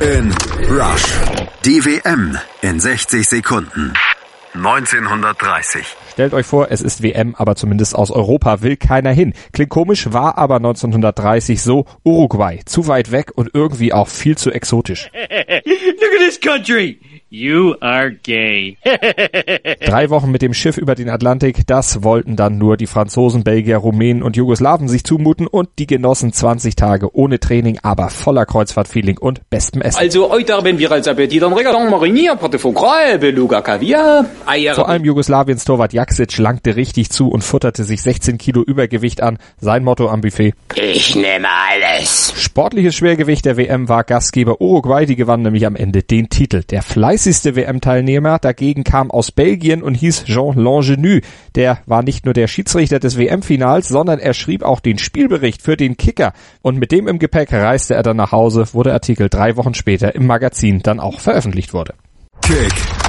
in Rush. Die WM in 60 Sekunden. 1930. Stellt euch vor, es ist WM, aber zumindest aus Europa will keiner hin. Klingt komisch, war aber 1930 so Uruguay. Zu weit weg und irgendwie auch viel zu exotisch. Look at this country. You are gay. Drei Wochen mit dem Schiff über den Atlantik, das wollten dann nur die Franzosen, Belgier, Rumänen und Jugoslawen sich zumuten und die genossen 20 Tage ohne Training, aber voller Kreuzfahrtfeeling und bestem Essen. Also heute haben wir als Appetit am Regaton Marinier, Gras, Beluga Kaviar, Eier... Vor allem Jugoslawiens Torwart Jaksic langte richtig zu und futterte sich 16 Kilo Übergewicht an. Sein Motto am Buffet. Ich nehme alles. Sportliches Schwergewicht der WM war Gastgeber Uruguay, die gewann nämlich am Ende den Titel. Der fleißigste WM-Teilnehmer dagegen kam aus Belgien und hieß Jean Langenu. Der war nicht nur der Schiedsrichter des WM-Finals, sondern er schrieb auch den Spielbericht für den Kicker. Und mit dem im Gepäck reiste er dann nach Hause, wo der Artikel drei Wochen später im Magazin dann auch veröffentlicht wurde. Kick